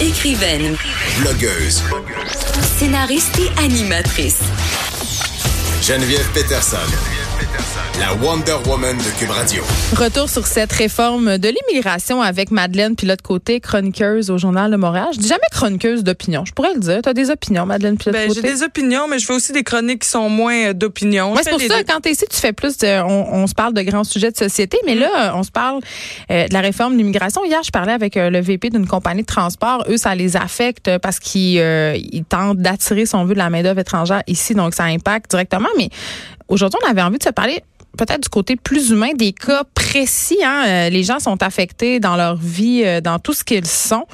Écrivaine, Blogueuse. scénariste et animatrice. Geneviève Peterson. La Wonder Woman de Cube Radio. Retour sur cette réforme de l'immigration avec Madeleine Pilote Côté, chroniqueuse au Journal de Montréal. Je dis jamais chroniqueuse d'opinion. Je pourrais le dire. Tu as des opinions, Madeleine Pilote Ben, j'ai Côté? des opinions, mais je fais aussi des chroniques qui sont moins euh, d'opinion. Ouais, c'est pour ça, deux. quand tu es ici, tu fais plus de. On, on se parle de grands sujets de société, mais là, on se parle euh, de la réforme de l'immigration. Hier, je parlais avec euh, le VP d'une compagnie de transport. Eux, ça les affecte parce qu'ils euh, ils tentent d'attirer, si on veut, de la main-d'œuvre étrangère ici, donc ça impacte directement. Mais aujourd'hui, on avait envie de se parler peut-être du côté plus humain des cas précis. Hein? Euh, les gens sont affectés dans leur vie, euh, dans tout ce qu'ils sont.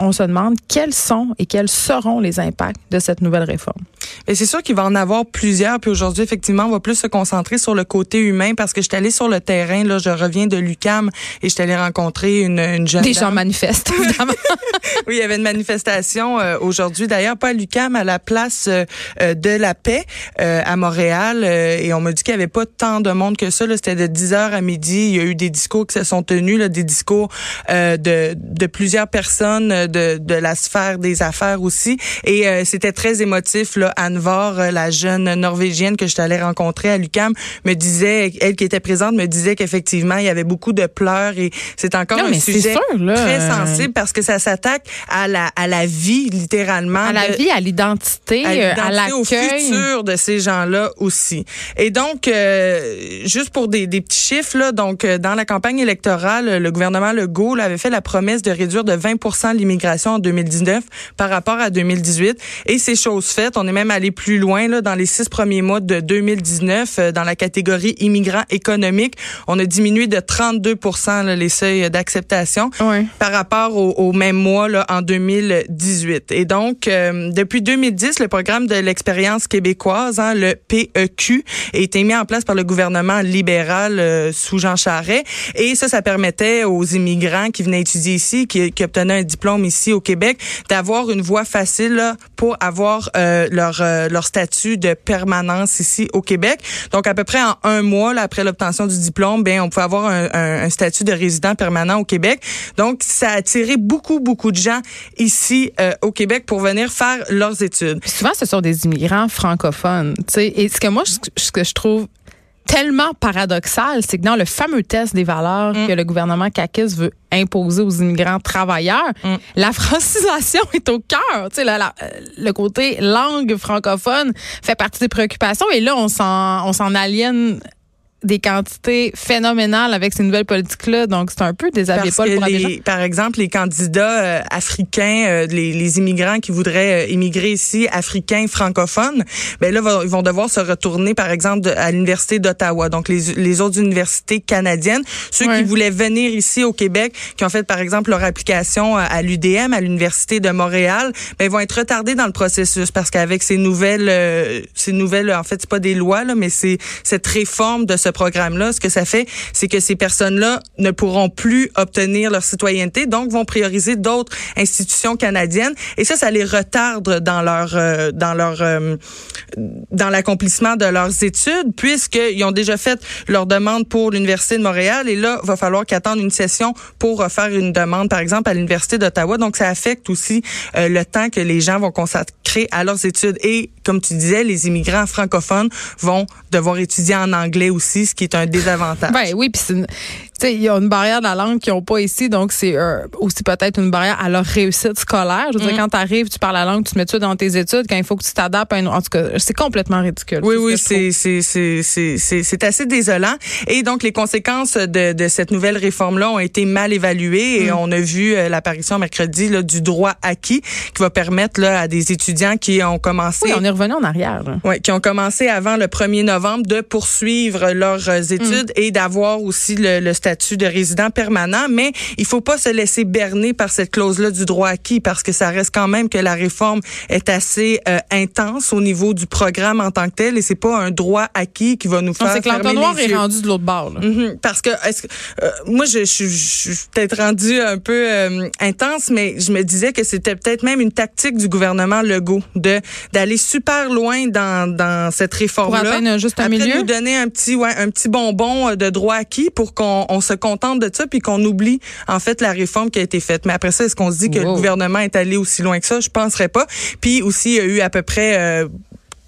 On se demande quels sont et quels seront les impacts de cette nouvelle réforme. Et c'est sûr qu'il va en avoir plusieurs. Puis aujourd'hui, effectivement, on va plus se concentrer sur le côté humain parce que je suis allée sur le terrain. Là, je reviens de l'UCAM et je suis allée rencontrer une, une jeune Des dame. gens manifestent, évidemment. Oui, il y avait une manifestation euh, aujourd'hui, d'ailleurs, pas à l'UCAM, à la place euh, euh, de la paix euh, à Montréal. euh, et on m'a dit qu'il n'y avait pas tant de monde que ça. là. C'était de 10 heures à midi. Il y a eu des discours qui se sont tenus, là, des discours euh, de, de plusieurs personnes de, de la sphère des affaires aussi. Et euh, c'était très émotif. Là. Anne Var, euh, la jeune Norvégienne que je allée rencontrer à l'UCAM, me disait, elle qui était présente, me disait qu'effectivement, il y avait beaucoup de pleurs et c'est encore Non, un sujet sûr, là, très sensible parce que ça s'attaque à la, à la vie, littéralement. à la de- vie, à l'identité, à euh, l'identité, au l'accueil. futur de ces gens-là aussi. Et donc, euh, juste pour des, des petits chiffres, là, donc dans la campagne électorale, le gouvernement Legault là, avait fait la promesse de réduire de 20 l'immigration en 2019 par rapport à 2018. Et c'est chose faite. On est même allé plus loin là, dans les six premiers mois de 2019 euh, dans la catégorie immigrants économiques. On a diminué de 32 là, les seuils d'acceptation par rapport au, au même mois là, en 2018. Et donc, euh, depuis 2010, le programme de l'expérience québécoise, hein, le PEQ, a été mis en place par le gouvernement libéral euh, sous Jean Charest. Et ça, ça permettait aux immigrants qui venaient étudier ici, qui, qui obtenaient un diplôme ici au Québec, d'avoir une voie facile là, pour avoir euh, leur, euh, leur statut de permanence ici au Québec. Donc, à peu près en un mois là, après l'obtention du diplôme, ben on pouvait avoir un, un- un statut de résident permanent au Québec. Donc, ça a attiré beaucoup, beaucoup de gens ici euh, au Québec pour venir faire leurs études. Souvent, ce sont des immigrants francophones. tu sais. Et ce que moi, ce que je trouve tellement paradoxal, c'est que dans le fameux test des valeurs Mm. que le gouvernement CAQIS veut imposer aux immigrants travailleurs, Mm. la francisation est au cœur. Tu sais, la- la- le côté langue francophone fait partie des préoccupations. Et là, on s'en, on s'en aliène des quantités phénoménales avec ces nouvelles politiques-là. Donc, c'est un peu pour des gens. les, par exemple, les candidats euh, africains, euh, les, les immigrants qui voudraient euh, immigrer ici, africains, francophones, ben là, ils vont devoir se retourner, par exemple, de- à l'université d'Ottawa. Donc, les, les autres universités canadiennes, ceux qui voulaient venir ici au Québec, qui ont fait, par exemple, leur application à, à l'UDM, à l'université de Montréal, ben, ils vont être retardés dans le processus parce qu'avec ces nouvelles, euh, ces nouvelles, en fait, c'est pas des lois là, mais c'est cette réforme de ce programme-là, ce que ça fait, c'est que ces personnes-là ne pourront plus obtenir leur citoyenneté, donc vont prioriser d'autres institutions canadiennes, et ça, ça les retarde dans leur euh, dans leur euh, dans l'accomplissement de leurs études, puisqu'ils ont déjà fait leur demande pour l'université de Montréal, et là, va falloir qu'ils attendent une session pour refaire une demande, par exemple, à l'université d'Ottawa. Donc, ça affecte aussi euh, le temps que les gens vont consacrer à leurs études. Et comme tu disais, les immigrants francophones vont devoir étudier en anglais aussi, ce qui est un désavantage. Ben oui, sais, il y a une barrière de la langue qu'ils n'ont pas ici, donc c'est euh, aussi peut-être une barrière à leur réussite scolaire. Je veux Mm. dire, quand tu arrives, tu parles la langue, tu te mets ça dans tes études, quand il faut que tu t'adaptes à une... En tout cas, c'est complètement ridicule. Oui, ce oui, c'est c'est c'est c'est c'est c'est assez désolant. Et donc les conséquences de de cette nouvelle réforme là ont été mal évaluées et Mm. on a vu euh, l'apparition mercredi là, du droit acquis qui va permettre là à des étudiants qui ont commencé Oui, on est revenu en arrière. là. Ouais, qui ont commencé avant le 1er novembre de poursuivre leurs euh, études et d'avoir aussi le, le statut de résident permanent. Mais il faut pas se laisser berner par cette clause-là du droit acquis parce que ça reste quand même que la réforme est assez euh, intense au niveau du programme en tant que tel et c'est pas un droit acquis qui va nous faire C'est que l'entonnoir est rendu de l'autre bord. là. Mhm, parce que que euh, moi je, je, je- je suis peut-être rendue un peu euh, intense mais je me disais que c'était peut-être même une tactique du gouvernement Legault de d'aller super loin dans dans cette réforme Pour atteindre un juste après milieu. nous donner un petit ouais un petit bonbon euh, de droit acquis pour qu'on on se contente de ça puis qu'on oublie en fait la réforme qui a été faite. Mais après ça, est-ce qu'on se dit que le gouvernement est allé aussi loin que ça? Je penserais pas. Puis aussi, il y a eu à peu près euh,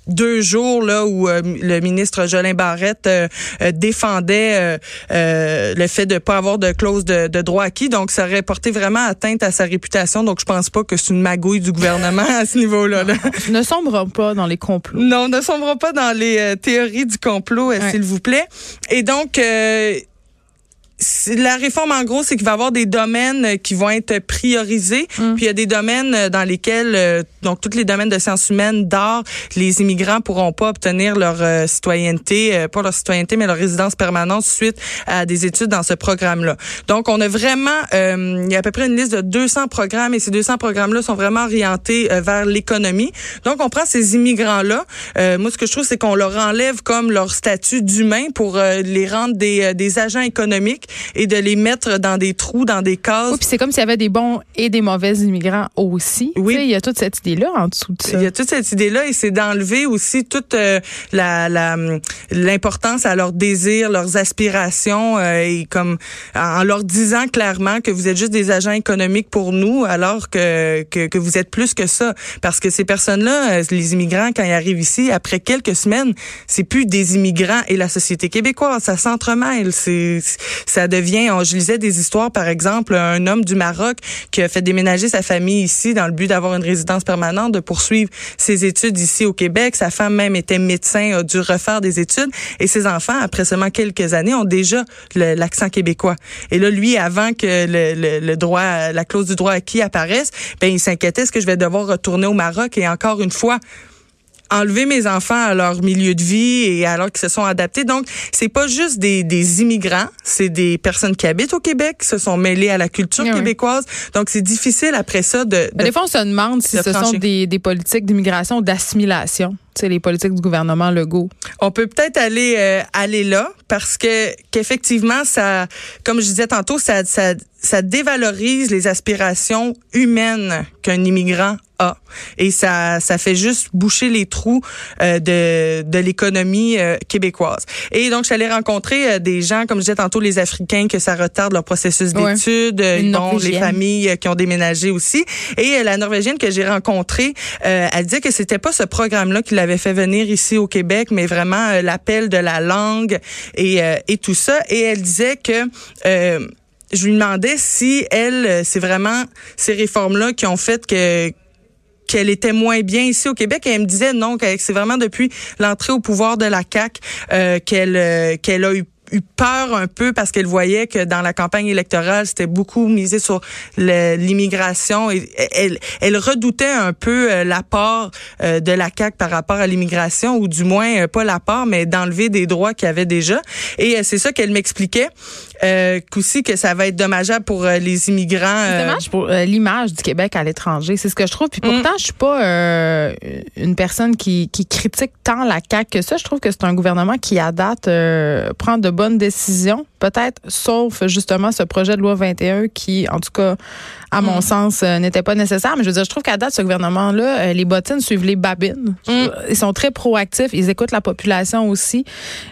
deux jours là où euh, le ministre Jolin Barrette euh, euh, défendait le fait de pas avoir de clause de, de droit acquis donc ça aurait porté vraiment atteinte à sa réputation donc je pense pas que c'est une magouille du gouvernement à ce niveau-là là. Ne sombre pas dans les complots. Non, ne sombrons pas dans les théories du complot, Ouais. s'il vous plaît. Et donc, la réforme, en gros, c'est qu'il va y avoir des domaines euh, qui vont être priorisés. Mm. Puis il y a des domaines euh, dans lesquels, euh, donc tous les domaines de sciences humaines, d'art, les immigrants pourront pas obtenir leur euh, citoyenneté, euh, pas leur citoyenneté, mais leur résidence permanente suite à des études dans ce programme-là. Donc, on a vraiment, euh, il y a à peu près une liste de 200 programmes et ces 200 programmes-là sont vraiment orientés vers l'économie. Donc, on prend ces immigrants-là. Euh, moi, ce que je trouve, c'est qu'on leur enlève comme leur statut d'humain pour les rendre des, euh, des agents économiques et de les mettre dans des trous, dans des cases. Oui, puis c'est comme s'il y avait des bons et des mauvais immigrants aussi. Oui. Tu sais, Il y a toute cette idée-là en dessous de ça. Il y a toute cette idée-là et c'est d'enlever aussi toute euh, la la, hum, l'importance à leurs désirs, leurs aspirations euh, et comme en leur disant clairement que vous êtes juste des agents économiques pour nous alors que que, que vous êtes plus que ça parce que ces personnes-là, euh, les immigrants quand ils arrivent ici après quelques semaines, c'est plus des immigrants et la société québécoise, ça s'entremêle, c'est ça devient je lisais des histoires par exemple un homme du Maroc qui a fait déménager sa famille ici dans le but d'avoir une résidence permanente, de poursuivre ses études ici au Québec. Sa femme même était médecin, a dû refaire des études. Et ses enfants, après seulement quelques années, ont déjà l'accent québécois. Et là, lui, avant que droit, la clause du droit acquis apparaisse, ben, il s'inquiétait, est-ce que je vais devoir retourner au Maroc? Et encore une fois, enlever mes enfants à leur milieu de vie et alors qu'ils se sont adaptés. Donc, c'est pas juste des, des immigrants, c'est des personnes qui habitent au Québec, qui se sont mêlées à la culture Ah oui. québécoise. Donc, c'est difficile après ça de... De des fois, on se demande si de ce sont des, des politiques d'immigration ou d'assimilation. Les politiques du gouvernement Legault. On peut peut-être aller euh, aller là parce que qu'effectivement ça comme je disais tantôt ça ça ça dévalorise les aspirations humaines qu'un immigrant a et ça ça fait juste boucher les trous euh, de de l'économie euh, québécoise. Et donc allée rencontrer euh, des gens comme je disais tantôt les africains que ça retarde leur processus Ouais. d'études, euh, bon, les familles euh, qui ont déménagé aussi et euh, la norvégienne que j'ai rencontrée euh, elle disait que c'était pas ce programme là qui l'avait fait venir ici au Québec mais vraiment euh, l'appel de la langue et euh, et tout ça. Et elle disait que euh, je lui demandais si elle c'est vraiment ces réformes là qui ont fait que qu'elle était moins bien ici au Québec. Et elle me disait non que c'est vraiment depuis l'entrée au pouvoir de la CAC qu'elle qu'elle a eu eu peur un peu parce qu'elle voyait que dans la campagne électorale, c'était beaucoup misé sur l'immigration et elle, elle redoutait un peu euh, l'apport euh, de la CAQ par rapport à l'immigration ou du moins euh, pas l'apport mais d'enlever des droits qu'il y avait déjà et c'est ça qu'elle m'expliquait euh, qu'aussi que ça va être dommageable pour les immigrants C'est dommage pour euh, l'image du Québec à l'étranger. C'est ce que je trouve. Puis pourtant, je suis pas euh, une personne qui, qui critique tant la CAQ que ça. Je trouve que c'est un gouvernement qui, à date, prend de bonnes décisions. Peut-être, sauf justement ce projet de loi 21 qui, en tout cas, à mon sens, euh, n'était pas nécessaire. Mais je veux dire, je trouve qu'à date, ce gouvernement-là, euh, les bottines suivent les babines. Ils sont très proactifs. Ils écoutent la population aussi.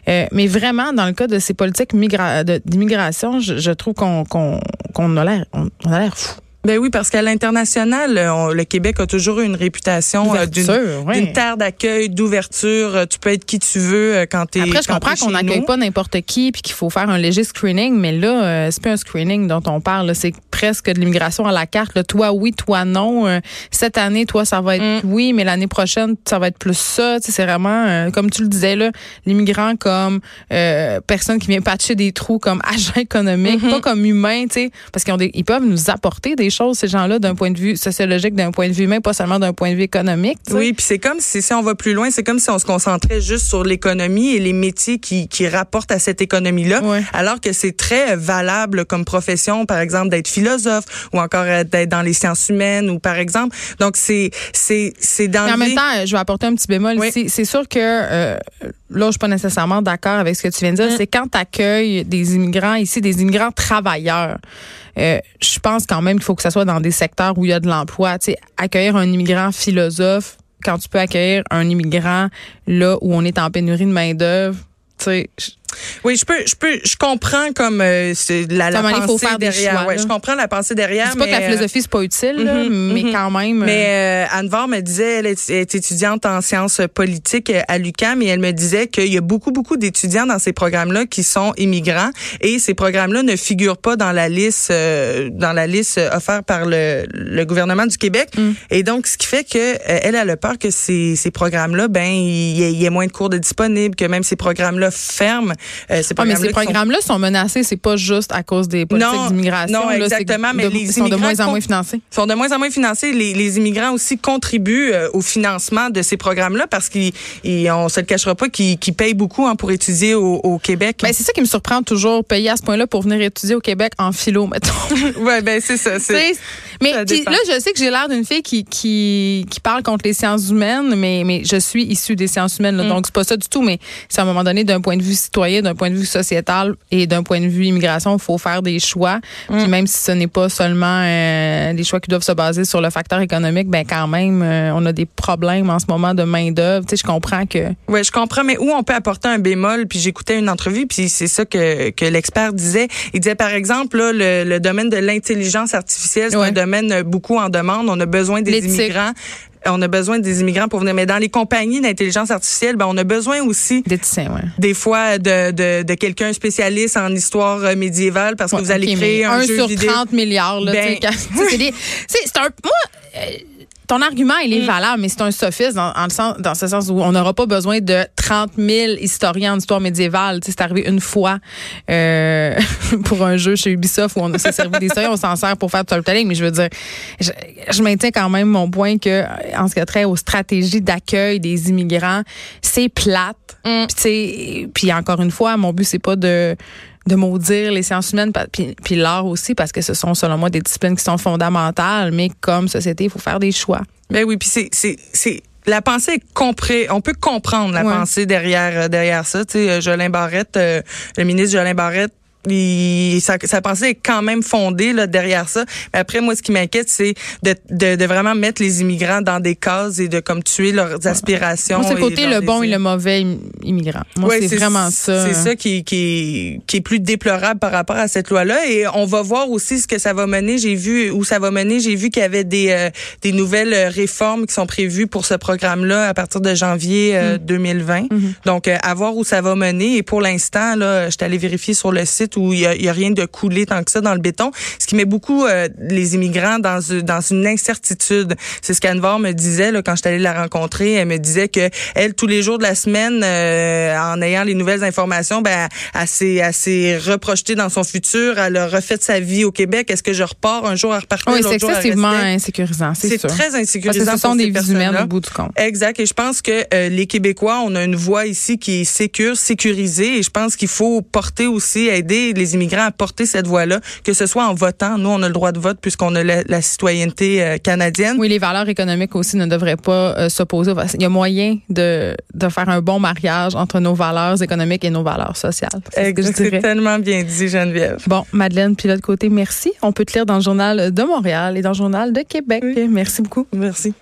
Euh, mais vraiment, dans le cas de ces politiques d'immigration, je, je trouve qu'on a l'air fou. Ben oui, parce qu'à l'international, euh, le Québec a toujours eu une réputation euh, d'une oui. terre d'accueil, d'ouverture. Euh, Tu peux être qui tu veux quand tu es Après, je comprends qu'on n'accueille pas n'importe qui puis qu'il faut faire un léger screening, mais là, c'est pas un screening dont on parle. C'est presque de l'immigration à la carte. là. Toi, oui, toi, non. Cette année, toi, ça va être Mm. oui, mais l'année prochaine, ça va être plus ça. C'est vraiment, comme tu le disais, là, l'immigrant comme euh, personne qui vient patcher des trous, comme agent économique, Mm-hmm. pas comme humain, tu sais, parce qu'ils ils peuvent nous apporter des choses, ces gens-là, d'un point de vue sociologique, d'un point de vue humain, pas seulement d'un point de vue économique. tu sais. Oui, puis c'est comme si, si on va plus loin, c'est comme si on se concentrait juste sur l'économie et les métiers qui, qui rapportent à cette économie-là, alors que c'est très valable comme profession, par exemple, d'être philosophe ou encore euh, d'être dans les sciences humaines ou par exemple. Donc c'est c'est c'est dans Mais en même temps, euh, je vais apporter un petit bémol Oui. ici. C'est sûr que euh, là, je suis pas nécessairement d'accord avec ce que tu viens de dire. Mm. C'est quand tu accueilles des immigrants ici, des immigrants travailleurs. Euh, je pense quand même qu'il faut que ça soit dans des secteurs où il y a de l'emploi. Tu sais, accueillir un immigrant philosophe quand tu peux accueillir un immigrant là où on est en pénurie de main d'œuvre. Tu sais, Oui, je peux, je peux, je comprends comme euh, c'est la, la il pensée faut faire des derrière. choix, ouais, là. je comprends la pensée derrière. Dis pas que la euh, philosophie, c'est pas utile, là, Mhm, mais mhm. quand même. euh, Mais euh, Anne Var me disait, elle est, elle est étudiante en sciences politiques euh, à l'UQAM et elle me disait qu'il y a beaucoup, beaucoup d'étudiants dans ces programmes-là qui sont immigrants et ces programmes-là ne figurent pas dans la liste, euh, dans la liste offerte par le, le gouvernement du Québec. Mm. Et donc, ce qui fait que euh, elle a le peur que ces, ces programmes-là, ben, il y, y ait moins de cours de disponibles, que même ces programmes-là ferment. Euh, ces Ah, mais programmes-là ces qui sont- programmes-là sont menacés, c'est pas juste à cause des politiques d'immigration. non, là, exactement, mais de- les ils sont de immigrants moins en moins financés. sont de moins en moins financés. Les, les immigrants aussi contribuent euh, au financement de ces programmes-là parce qu'ils, ils- on se le cachera pas, qu'ils, payent beaucoup hein, pour étudier au, au Québec. Ben, c'est ça qui me surprend toujours, payer à ce point-là pour venir étudier au Québec en philo, mettons. ouais, ben c'est ça. Mais ça là, je sais que j'ai l'air d'une fille qui, qui, qui parle contre les sciences humaines, mais, mais je suis issue des sciences humaines, là, Mm. donc c'est pas ça du tout. Mais c'est à un moment donné, d'un point de vue citoyen, d'un point de vue sociétal et d'un point de vue immigration, il faut faire des choix. Mm. Puis même si ce n'est pas seulement euh, des choix qui doivent se baser sur le facteur économique, ben quand même, euh, on a des problèmes en ce moment de main d'œuvre. Tu sais, je comprends que Ouais, je comprends, mais où on peut apporter un bémol, puis j'écoutais une entrevue, puis c'est ça que, que l'expert disait. Il disait, par exemple, là, le, le domaine de l'intelligence artificielle, c'est Ouais. un domaine beaucoup en demande. On a besoin des immigrants. On a besoin des immigrants pour venir. Mais dans les compagnies d'intelligence artificielle, ben, on a besoin aussi ouais. des fois de, de, de quelqu'un spécialiste en histoire euh, médiévale parce que vous allez créer un, jeu sur vidéo. 30 milliards. Là, Ben- des- c'est c'est un. Moi, euh, ton argument, il est Mm. valable, mais c'est un sophisme dans, le sens, dans ce sens où on n'aura pas besoin de 30 000 historiens en histoire médiévale. Tu sais, c'est arrivé une fois euh, pour un jeu chez Ubisoft où on s'est servi des historiens, on s'en sert pour faire storytelling, mais je veux dire, je, je maintiens quand même mon point que en ce qui a trait aux stratégies d'accueil des immigrants, c'est plate. Mm. Puis, tu sais, puis encore une fois, mon but c'est pas de de maudire les sciences humaines puis, puis l'art aussi parce que ce sont selon moi des disciplines qui sont fondamentales mais comme société il faut faire des choix Ben oui, puis c'est c'est c'est la pensée est compré, on peut comprendre la Ouais. pensée derrière euh, derrière ça. Tu sais, euh, Jolin Barrette, euh, le ministre Jolin Barrette. Il, sa, sa pensée est quand même fondée là, derrière ça. Mais après, moi, ce qui m'inquiète, c'est de, de, de vraiment mettre les immigrants dans des cases et de comme tuer leurs aspirations. moi c'est côté le bon et le mauvais im- immigrant moi Ouais, c'est vraiment ça C'est ça qui, qui, qui est plus déplorable par rapport à cette loi-là. Et on va voir aussi ce que ça va mener. J'ai vu où ça va mener. J'ai vu qu'il y avait des, euh, des nouvelles euh, réformes qui sont prévues pour ce programme-là à partir de janvier Mm. euh, 2020. Donc, euh, à voir où ça va mener. Et pour l'instant, là, je suis allée vérifier sur le site où il y a, y a rien de coulé tant que ça dans le béton. Ce qui met beaucoup euh, les immigrants dans, dans une incertitude. C'est ce qu'Anvar me disait là, quand je suis allée la rencontrer. Elle me disait que elle, tous les jours de la semaine, euh, en ayant les nouvelles informations, ben, elle s'est, reprojetée dans son futur. Elle a refait sa vie au Québec. Est-ce que je repars un jour à repartir, oui c'est jour à excessivement insécurisant c'est très parce insécurisant que ce sont des vies humaines au bout du compte Exact. Et je pense que euh, les Québécois, on a une voix ici qui est sécure, sécurisée. Et je pense qu'il faut porter aussi, aider les immigrants à porter cette voix-là, que ce soit en votant. Nous, on a le droit de vote puisqu'on a la, la citoyenneté euh, canadienne. oui, les valeurs économiques aussi ne devraient pas euh, s'opposer. Il y a moyen de, de faire un bon mariage entre nos valeurs économiques et nos valeurs sociales. C'est ce tellement bien dit, Geneviève. Bon, Madeleine, puis de l'autre côté, merci. On peut te lire dans le journal de Montréal et dans le journal de Québec. Merci beaucoup. Merci.